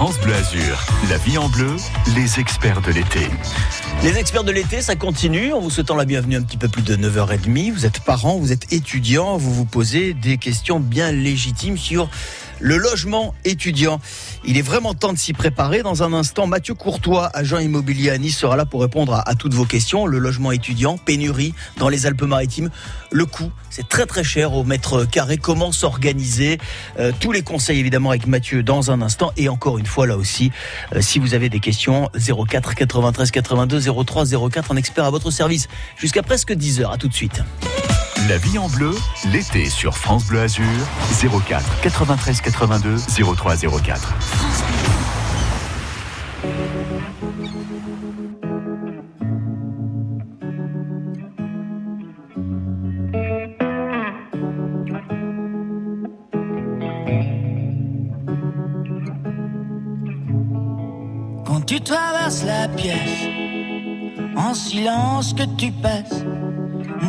France Bleu Azur, la vie en bleu, les experts de l'été. Les experts de l'été, ça continue. En vous souhaitant la bienvenue un petit peu plus de 9h30. Vous êtes parents, vous êtes étudiants, vous vous posez des questions bien légitimes sur le logement étudiant. Il est vraiment temps de s'y préparer. Dans un instant, Mathieu Courtois, agent immobilier à Nice, sera là pour répondre à, toutes vos questions. Le logement étudiant, pénurie dans les Alpes-Maritimes, le coût, c'est très très cher au mètre carré. Comment s'organiser? Euh, Tous les conseils évidemment avec Mathieu dans un instant. Et encore une fois là aussi, euh, si vous avez des questions, 04 93 82 03 04, un expert à votre service jusqu'à presque 10 heures. À tout de suite. La vie en bleu, l'été sur France Bleu Azur, 04 93 82 03 04. Quand tu traverses la pièce, en silence que tu passes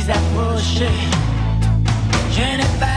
suis approché. Je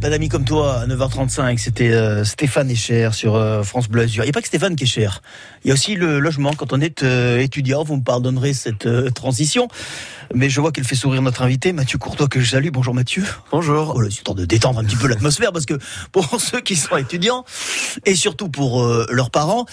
Pas d'amis, comme toi, à 9h35, c'était euh, Stéphane Echer sur euh, France Bleu. Il n'y a pas que Stéphane qui est cher. Il y a aussi le logement. Quand on est euh, étudiant, vous me pardonnerez cette transition. Mais je vois qu'elle fait sourire notre invité, Mathieu Courtois, que je salue. Bonjour Mathieu. Bonjour. Voilà, c'est temps de détendre un petit peu l'atmosphère, parce que pour ceux qui sont étudiants, et surtout pour euh, leurs parents,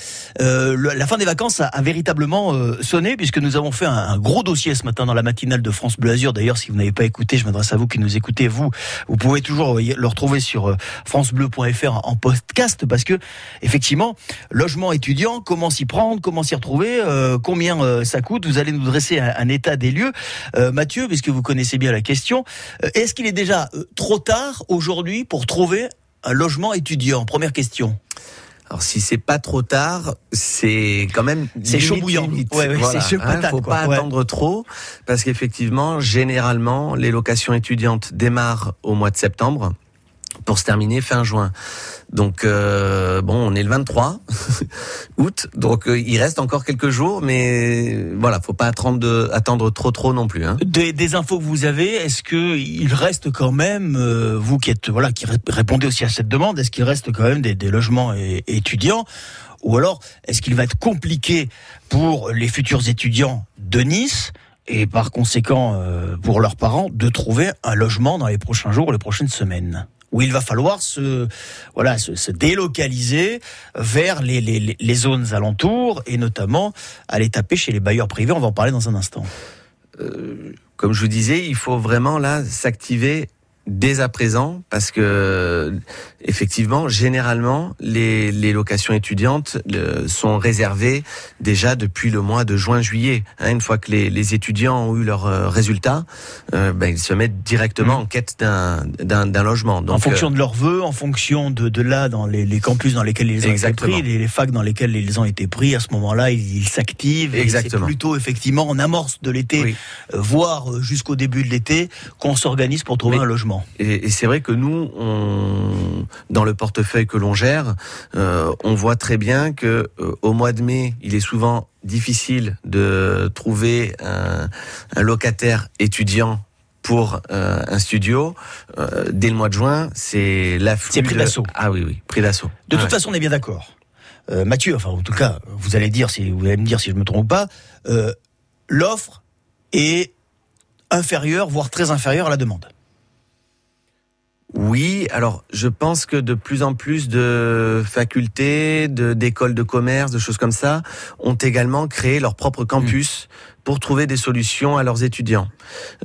euh, la fin des vacances a, a véritablement euh, sonné, puisque nous avons fait un, un gros dossier ce matin dans la matinale de France Bleu Azur. D'ailleurs, si vous n'avez pas écouté, je m'adresse à vous qui nous écoutez, vous, vous pouvez toujours euh, le retrouver sur francebleu.fr en podcast, parce que effectivement, logement étudiant, comment s'y prendre, comment s'y retrouver, euh, combien ça coûte. Vous allez nous dresser un, un état des lieux. Mathieu, puisque vous connaissez bien la question, est-ce qu'il est déjà trop tard aujourd'hui pour trouver un logement étudiant? Première question. Alors si c'est pas trop tard, c'est quand même c'est chaud bouillant. Ouais, ouais, c'est chaud hein, faut pas attendre trop parce qu'effectivement, généralement, les locations étudiantes démarrent au mois de septembre pour se terminer fin juin. Donc euh, bon, on est le 23 août, donc euh, il reste encore quelques jours, mais voilà, faut pas attendre, de, attendre trop trop non plus. Hein. Des, des, infos que vous avez, est-ce que il reste quand même, euh, vous qui êtes voilà, qui répondez aussi à cette demande, est-ce qu'il reste quand même des, des logements étudiants, ou alors est-ce qu'il va être compliqué pour les futurs étudiants de Nice? et par conséquent pour leurs parents de trouver un logement dans les prochains jours, les prochaines semaines? Où il va falloir se, voilà, se, délocaliser vers les, les, les, zones alentours et notamment aller taper chez les bailleurs privés. On va en parler dans un instant. Euh, comme je vous disais, il faut vraiment là s'activer dès à présent parce que effectivement généralement les, les locations étudiantes sont réservées déjà depuis le mois de juin juillet hein, une fois que les, les, étudiants ont eu leurs euh, résultats euh, ben, ils se mettent directement mmh. en quête d'un logement. Donc, en fonction euh, de leurs vœux en fonction de, de là dans les, les, campus dans lesquels ils ont été pris les, les, facs dans lesquels ils ont été pris à ce moment là ils s'activent et c'est plutôt effectivement en amorce de l'été voire jusqu'au début de l'été qu'on s'organise pour trouver un logement et, c'est vrai que nous, on, dans le portefeuille que l'on gère, euh, on voit très bien que euh, au mois de mai, il est souvent difficile de trouver un, locataire étudiant pour euh, un studio, dès le mois de juin, c'est la C'est pris d'assaut. Ah oui, oui, pris d'assaut. De toute façon, on est bien d'accord. Mathieu, enfin, en tout cas, vous allez dire si vous allez me dire si je me trompe ou pas, l'offre est inférieure, voire très inférieure à la demande. Oui, alors je pense que de plus en plus de facultés, d'écoles de commerce, de choses comme ça, ont également créé leur propre campus pour trouver des solutions à leurs étudiants.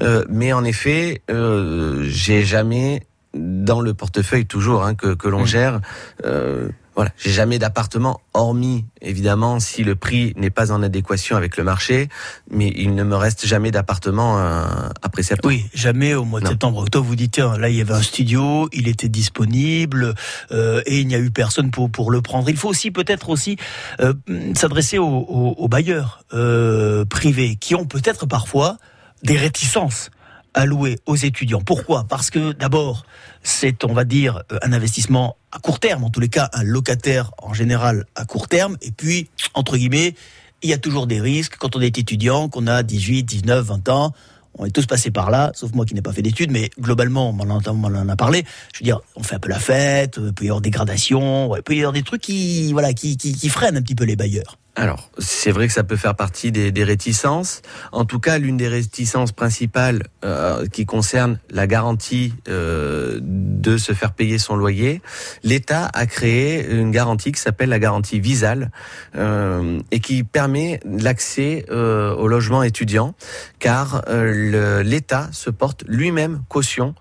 Euh, mais en effet, euh, j'ai jamais dans le portefeuille toujours hein, que, que l'on gère. Euh, voilà, j'ai jamais d'appartement, hormis évidemment si le prix n'est pas en adéquation avec le marché, mais il ne me reste jamais d'appartement euh, après septembre. Oui, jamais au mois de septembre, octobre. Vous dites tiens, là il y avait un studio, il était disponible euh, et il n'y a eu personne pour pour le prendre. Il faut aussi peut-être aussi euh, s'adresser aux, aux, aux, bailleurs euh, privés qui ont peut-être parfois des réticences alloué aux étudiants. Pourquoi? Parce que d'abord, c'est, on va dire, euh, un investissement à court terme, en tous les cas, un locataire en général à court terme. Et puis, entre guillemets, il y a toujours des risques quand on est étudiant, qu'on a 18, 19, 20 ans. On est tous passés par là, sauf moi qui n'ai pas fait d'études, mais globalement, on en, a parlé. Je veux dire, on fait un peu la fête, il peut y avoir des gradations, il peut y avoir des trucs qui, voilà, qui, qui, qui freinent un petit peu les bailleurs. Alors, c'est vrai que ça peut faire partie des, réticences. En tout cas, l'une des réticences principales euh, qui concerne la garantie euh, de se faire payer son loyer, l'État a créé une garantie qui s'appelle la garantie Visal euh, et qui permet l'accès euh, au logement étudiant, car l'État se porte lui-même caution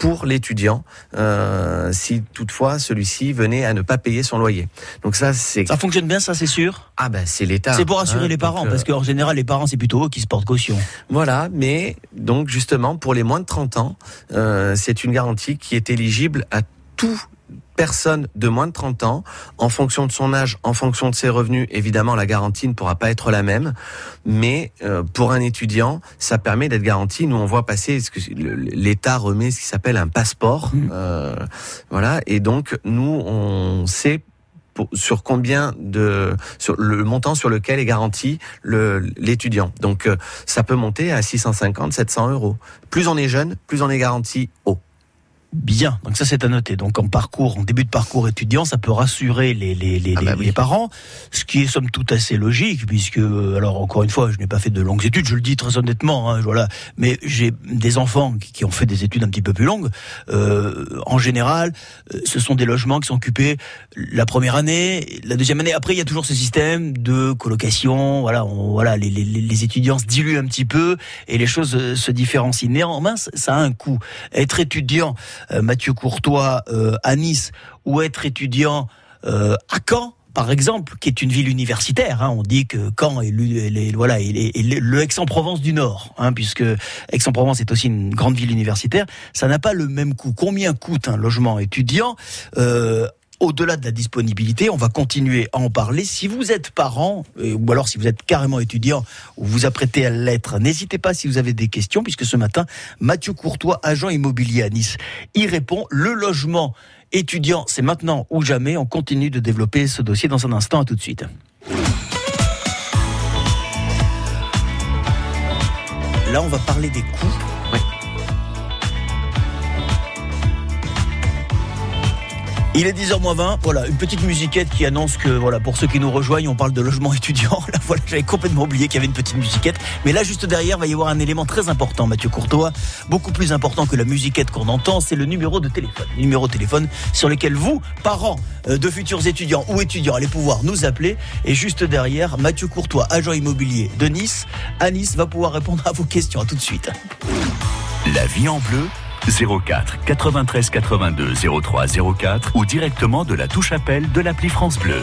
pour l'étudiant euh, si toutefois celui-ci venait à ne pas payer son loyer. Donc ça c'est ça fonctionne bien ça c'est sûr? Ah ben c'est l'État. C'est pour assurer hein, les parents parce euh, qu'en général les parents c'est plutôt eux qui se portent caution. Voilà, mais donc justement pour les moins de 30 ans, euh, c'est une garantie qui est éligible à tout personne de moins de 30 ans, en fonction de son âge, en fonction de ses revenus, évidemment, la garantie ne pourra pas être la même. Mais euh, pour un étudiant, ça permet d'être garanti. Nous, on voit passer ce que l'État remet ce qui s'appelle un passeport. Mmh. Euh, voilà. Et donc, nous, on sait sur combien de sur le montant sur lequel est garanti l'étudiant. Donc euh, ça peut monter à 650, 700 euros. Plus on est jeune, plus on est garanti haut. Bien, donc ça c'est à noter. Donc en parcours, en début de parcours étudiant, ça peut rassurer les, les, les, ah bah les parents, ce qui est somme toute assez logique, puisque, alors encore une fois, je n'ai pas fait de longues études, je le dis très honnêtement, hein, voilà, mais j'ai des enfants qui, ont fait des études un petit peu plus longues. Euh, en général, euh, ce sont des logements qui sont occupés la première année, la deuxième année. Après, il y a toujours ce système de colocation, voilà, voilà, les, les, étudiants se diluent un petit peu et les choses euh, se différencient. Néanmoins, ça a un coût. Être étudiant euh, Mathieu Courtois euh, à Nice ou être étudiant euh, à Caen par exemple, qui est une ville universitaire. Hein. On dit que Caen est, le, voilà, le Aix-en-Provence du Nord, hein, puisque Aix-en-Provence est aussi une grande ville universitaire. Ça n'a pas le même coût. Combien coûte un logement étudiant? Euh, au-delà de la disponibilité, on va continuer à en parler. Si vous êtes parent, euh, ou alors si vous êtes carrément étudiant, ou vous apprêtez à l'être, n'hésitez pas si vous avez des questions, puisque ce matin, Mathieu Courtois, agent immobilier à Nice, y répond. Le logement étudiant, c'est maintenant ou jamais. On continue de développer ce dossier dans un instant. À tout de suite. Là, on va parler des coûts Il est 10h 20. Voilà, une petite musiquette qui annonce que, voilà, pour ceux qui nous rejoignent, on parle de logement étudiant. Là, voilà, j'avais complètement oublié qu'il y avait une petite musiquette. Mais là, juste derrière, va y avoir un élément très important, Mathieu Courtois. Beaucoup plus important que la musiquette qu'on entend, c'est le numéro de téléphone. Le numéro de téléphone sur lequel vous, parents euh, de futurs étudiants ou étudiants, allez pouvoir nous appeler. Et juste derrière, Mathieu Courtois, agent immobilier de Nice. À Nice va pouvoir répondre à vos questions. À tout de suite. La vie en bleu 04 93 82 03 04 ou directement de la touche appel de l'appli France Bleu.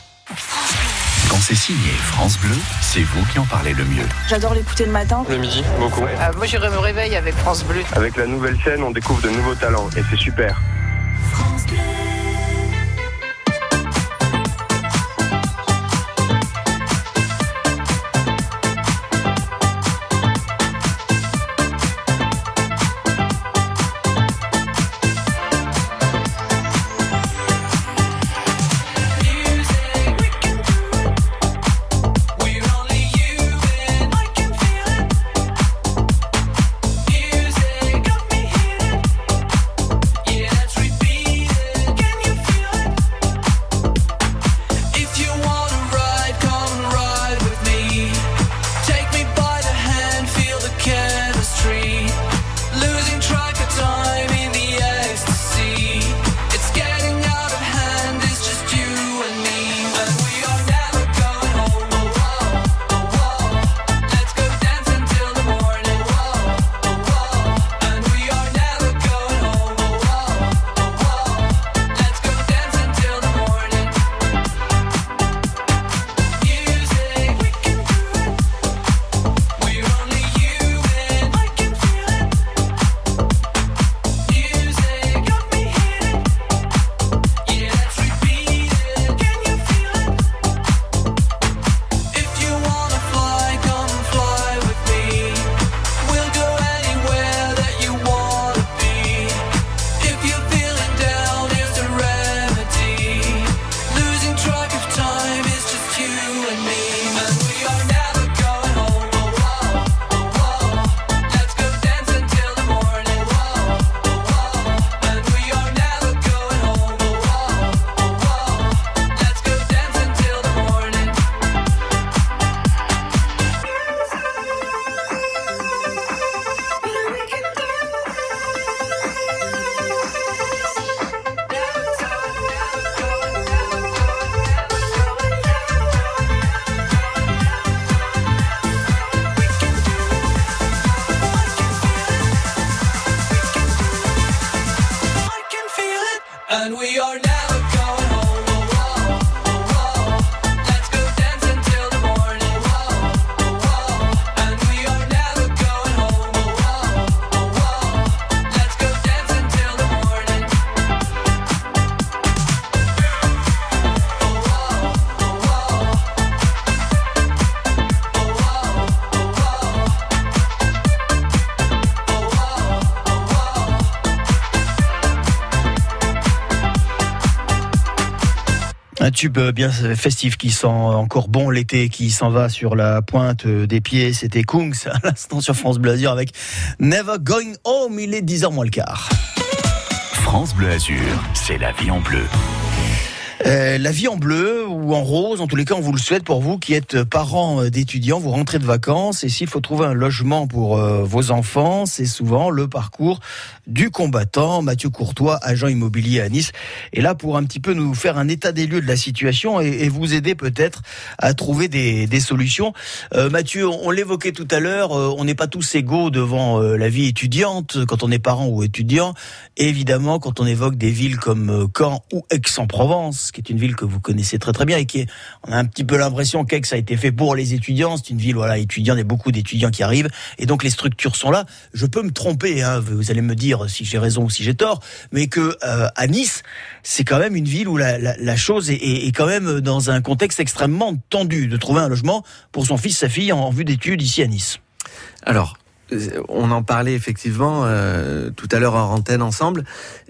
Quand c'est signé France Bleu, c'est vous qui en parlez le mieux. J'adore l'écouter le matin. Le midi, beaucoup. Euh, moi, j'irai me réveiller avec France Bleu. Avec la nouvelle scène, on découvre de nouveaux talents et c'est super. France Bleu. Tube bien festif qui sent encore bon l'été, qui s'en va sur la pointe des pieds. C'était Kungs à l'instant sur France Bleu Azur avec Never Going Home. Il est 10h moins le quart. France Bleu Azur, c'est la vie en bleu. Euh, la vie en bleu ou en rose, en tous les cas, on vous le souhaite pour vous qui êtes parents d'étudiants, vous rentrez de vacances et s'il faut trouver un logement pour euh, vos enfants, c'est souvent le parcours du combattant, Mathieu Courtois, agent immobilier à Nice, est là pour un petit peu nous faire un état des lieux de la situation et, vous aider peut-être à trouver des, solutions. Euh, Mathieu, on, l'évoquait tout à l'heure, on n'est pas tous égaux devant la vie étudiante quand on est parent ou étudiant. évidemment, quand on évoque des villes comme Caen ou Aix-en-Provence, qui est une ville que vous connaissez très très bien et qui est, on a un petit peu l'impression qu'Aix a été fait pour les étudiants. C'est une ville voilà étudiante, il y a beaucoup d'étudiants qui arrivent et donc les structures sont là. Je peux me tromper, hein, vous allez me dire si j'ai raison ou si j'ai tort, mais que euh, à Nice, c'est quand même une ville où la, chose est, quand même dans un contexte extrêmement tendu de trouver un logement pour son fils, sa fille en, vue d'études ici à Nice. Alors, euh, on en parlait effectivement euh, tout à l'heure en antenne ensemble.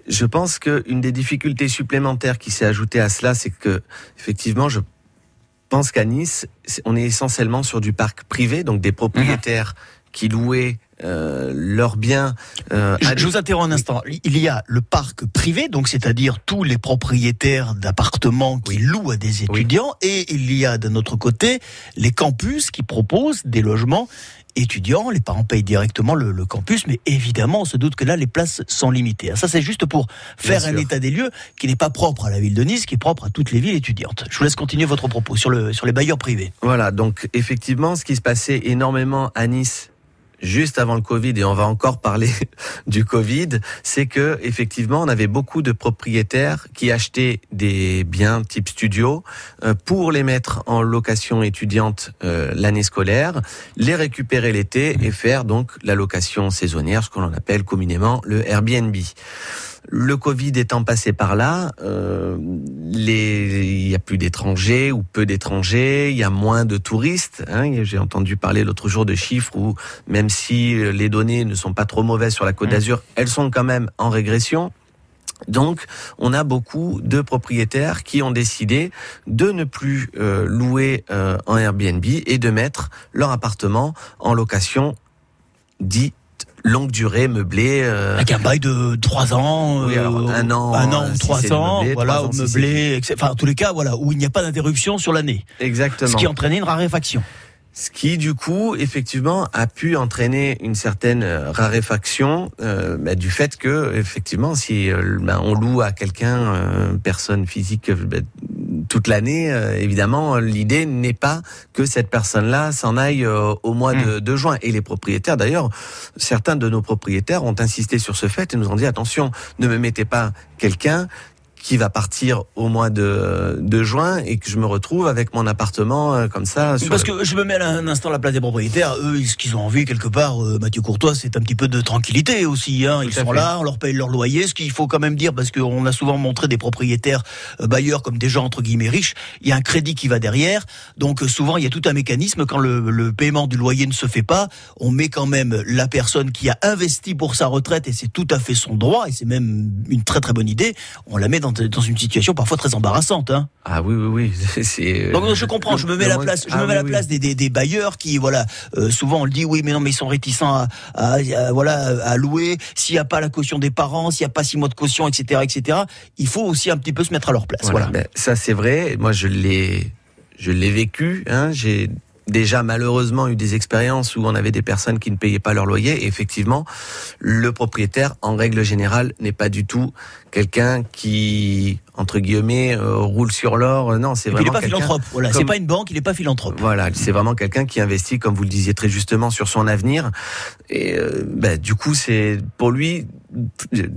Je pense qu'une des difficultés supplémentaires qui s'est ajoutée à cela, c'est que effectivement, je pense qu'à Nice, on est essentiellement sur du parc privé, donc des propriétaires qui louaient euh, leurs biens. Euh, je, vous interromps un instant. Il y a le parc privé, donc c'est-à-dire tous les propriétaires d'appartements qui louent à des étudiants, et il y a de notre côté les campus qui proposent des logements étudiants, les parents payent directement le, campus, mais évidemment, on se doute que là, les places sont limitées. Ça, c'est juste pour faire un état des lieux qui n'est pas propre à la ville de Nice, qui est propre à toutes les villes étudiantes. Je vous laisse continuer votre propos sur, le, sur les bailleurs privés. Voilà, donc effectivement, ce qui se passait énormément à Nice juste avant le Covid, et on va encore parler du Covid, c'est que effectivement, on avait beaucoup de propriétaires qui achetaient des biens type studio euh, pour les mettre en location étudiante euh, l'année scolaire, les récupérer l'été et faire donc la location saisonnière, ce qu'on appelle communément le Airbnb. Le Covid étant passé par là, euh, il n'y a plus d'étrangers ou peu d'étrangers, il y a moins de touristes. Hein. J'ai entendu parler l'autre jour de chiffres où même si les données ne sont pas trop mauvaises sur la Côte mmh. d'Azur, elles sont quand même en régression. Donc, on a beaucoup de propriétaires qui ont décidé de ne plus euh, louer euh, en Airbnb et de mettre leur appartement en location dit longue durée meublée. Euh... Avec un bail de trois ans, oui, alors, un an, un an ou trois ans, voilà, meublé, enfin, en tous les cas, voilà, où il n'y a pas d'interruption sur l'année. Exactement. Ce qui entraînait une raréfaction. Ce qui, du coup, effectivement, a pu entraîner une certaine euh, raréfaction euh, bah, du fait que, effectivement, si euh, bah, on loue à quelqu'un, euh, personne physique, bah, toute l'année, évidemment, l'idée n'est pas que cette personne-là s'en aille au mois de, mmh. de, juin. Et les propriétaires, d'ailleurs, certains de nos propriétaires ont insisté sur ce fait et nous ont dit attention, ne me mettez pas quelqu'un qui va partir au mois de, de juin et que je me retrouve avec mon appartement euh, comme ça. Parce que je me mets à un instant à la place des propriétaires. Eux, ce qu'ils ont envie quelque part, euh, Mathieu Courtois, c'est un petit peu de tranquillité aussi. Hein. Ils sont là, on leur paye leur loyer. Ce qu'il faut quand même dire, parce qu'on a souvent montré des propriétaires euh, bailleurs comme des gens entre guillemets riches. Il y a un crédit qui va derrière. Donc souvent, il y a tout un mécanisme quand le, le paiement du loyer ne se fait pas. On met quand même la personne qui a investi pour sa retraite et c'est tout à fait son droit et c'est même une très très bonne idée. On la met dans dans, une situation parfois très embarrassante. Hein. Ah oui, oui, oui. C'est, Donc je comprends, je me mets à la place, je me mets la place des, des, des, bailleurs qui, voilà, euh, souvent on le dit, oui, mais non, mais ils sont réticents à, à, voilà, à louer. S'il n'y a pas la caution des parents, s'il n'y a pas six mois de caution, etc., etc., il faut aussi un petit peu se mettre à leur place. Voilà. Ben, ça c'est vrai. Moi je l'ai, je l'ai vécu. Hein. J'ai déjà malheureusement eu des expériences où on avait des personnes qui ne payaient pas leur loyer. Et effectivement, le propriétaire, en règle générale, n'est pas du tout quelqu'un qui, entre guillemets, euh, roule sur l'or. Non, c'est vraiment. Il n'est pas philanthrope. Voilà, c'est pas une banque, il n'est pas philanthrope. Voilà, c'est vraiment quelqu'un qui investit, comme vous le disiez très justement, sur son avenir. Et euh, bah, du coup, c'est pour lui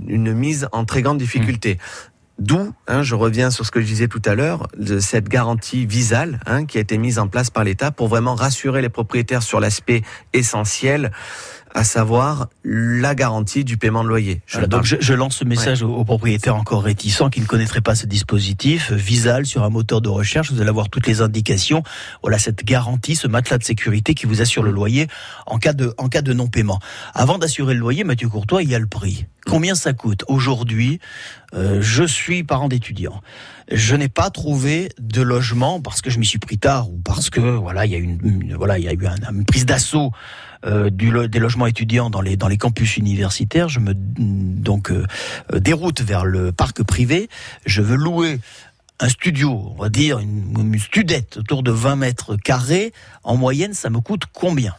une mise en très grande difficulté. Mmh. D'où, hein, je reviens sur ce que je disais tout à l'heure, cette garantie visale hein, qui a été mise en place par l'État pour vraiment rassurer les propriétaires sur l'aspect essentiel à savoir la garantie du paiement de loyer. Je donc je, lance ce message aux, propriétaires encore réticents qui ne connaîtraient pas ce dispositif. Visal sur un moteur de recherche, vous allez avoir toutes les indications. Voilà cette garantie, ce matelas de sécurité qui vous assure le loyer en cas de, en cas de non-paiement. Avant d'assurer le loyer, Mathieu Courtois, il y a le prix. Combien ça coûte Aujourd'hui, euh, je suis parent d'étudiant. Je n'ai pas trouvé de logement parce que je m'y suis pris tard ou parce que voilà, il y a une, voilà, il y a eu une prise d'assaut euh, des logements étudiants dans les dans les campus universitaires. Je me donc euh, déroute vers le parc privé. Je veux louer un studio, on va dire une, une studette autour de 20 mètres carrés, en moyenne, ça me coûte combien?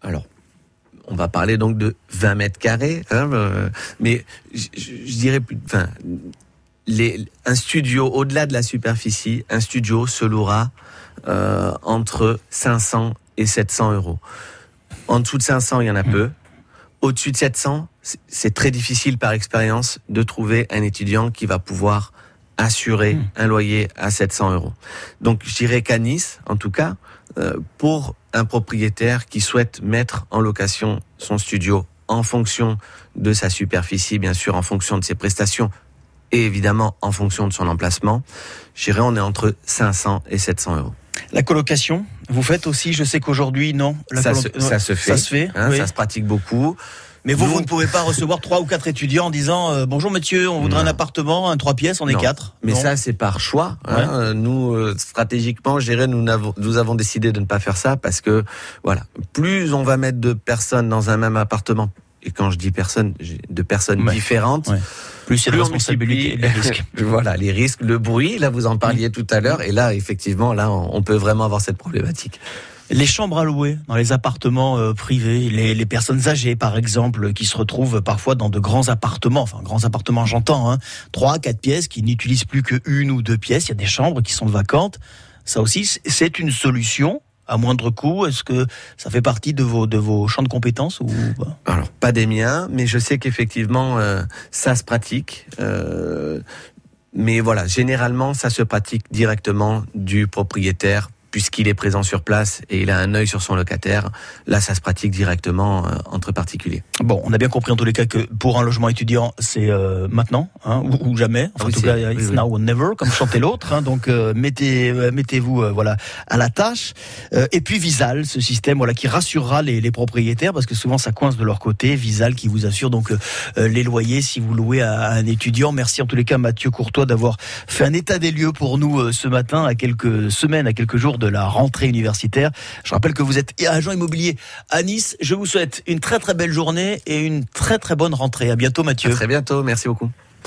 Alors, on va parler donc de 20 mètres carrés, hein, euh, mais je, je dirais plus. Enfin, les, un studio au-delà de la superficie, un studio se louera euh, entre 500 et 700 euros. En dessous de 500, il y en a peu. Au-dessus de 700, c'est- très difficile par expérience de trouver un étudiant qui va pouvoir assurer Mm. un loyer à 700 euros. Donc je dirais qu'à Nice, en tout cas, pour un propriétaire qui souhaite mettre en location son studio en fonction de sa superficie, bien sûr, en fonction de ses prestations et évidemment en fonction de son emplacement, je dirais on est entre 500 et 700 euros. La colocation, vous faites aussi, je sais qu'aujourd'hui, non la Ça, se, ça se fait, Ça se fait, hein, oui. ça se pratique beaucoup. Mais vous, vous ne pouvez pas recevoir trois ou quatre étudiants en disant euh, bonjour monsieur, on voudrait Non. un appartement, un trois pièces, on est Non. quatre. Mais ça, c'est par choix. hein. Nous, euh, stratégiquement, je dirais, nous, n'avons- nous avons décidé de ne pas faire ça parce que, voilà, plus on va mettre de personnes dans un même appartement, et quand je dis personnes, de personnes Ouais. différentes, Ouais. plus plus on responsabilité multiplie- risques. voilà, les risques, le bruit, là, vous en parliez tout à l'heure, et là, effectivement, là, on peut vraiment avoir cette problématique. Les chambres à louer dans les appartements euh, privés, les, personnes âgées par exemple, qui se retrouvent parfois dans de grands appartements, enfin grands appartements j'entends, hein, trois, quatre pièces qui n'utilisent plus que une ou deux pièces, il y a des chambres qui sont vacantes. Ça aussi, c'est une solution à moindre coût. Est-ce que ça fait partie de vos de vos champs de compétences ou Alors, pas des miens, mais je sais qu'effectivement, euh, ça se pratique. euh, mais voilà, généralement, ça se pratique directement du propriétaire puisqu'il est présent sur place et il a un œil sur son locataire. Là, ça se pratique directement euh, entre particuliers. Bon, on a bien compris en tous les cas que pour un logement étudiant, c'est euh, maintenant hein, ou, ou jamais. Enfin, Oui, en tout cas, it's oui. now or never, comme chantait l'autre. Hein, donc euh, mettez euh, mettez-vous voilà à la tâche. Et puis Visal, ce système voilà qui rassurera les, les propriétaires parce que souvent ça coince de leur côté. Visal qui vous assure donc les loyers si vous louez à, à un étudiant. Merci en tous les cas Mathieu Courtois d'avoir fait un état des lieux pour nous ce matin à quelques semaines, à quelques jours de la rentrée universitaire. Je rappelle que vous êtes agent immobilier à Nice. Je vous souhaite une très très belle journée et une très très bonne rentrée. À bientôt Mathieu. À très bientôt, merci beaucoup.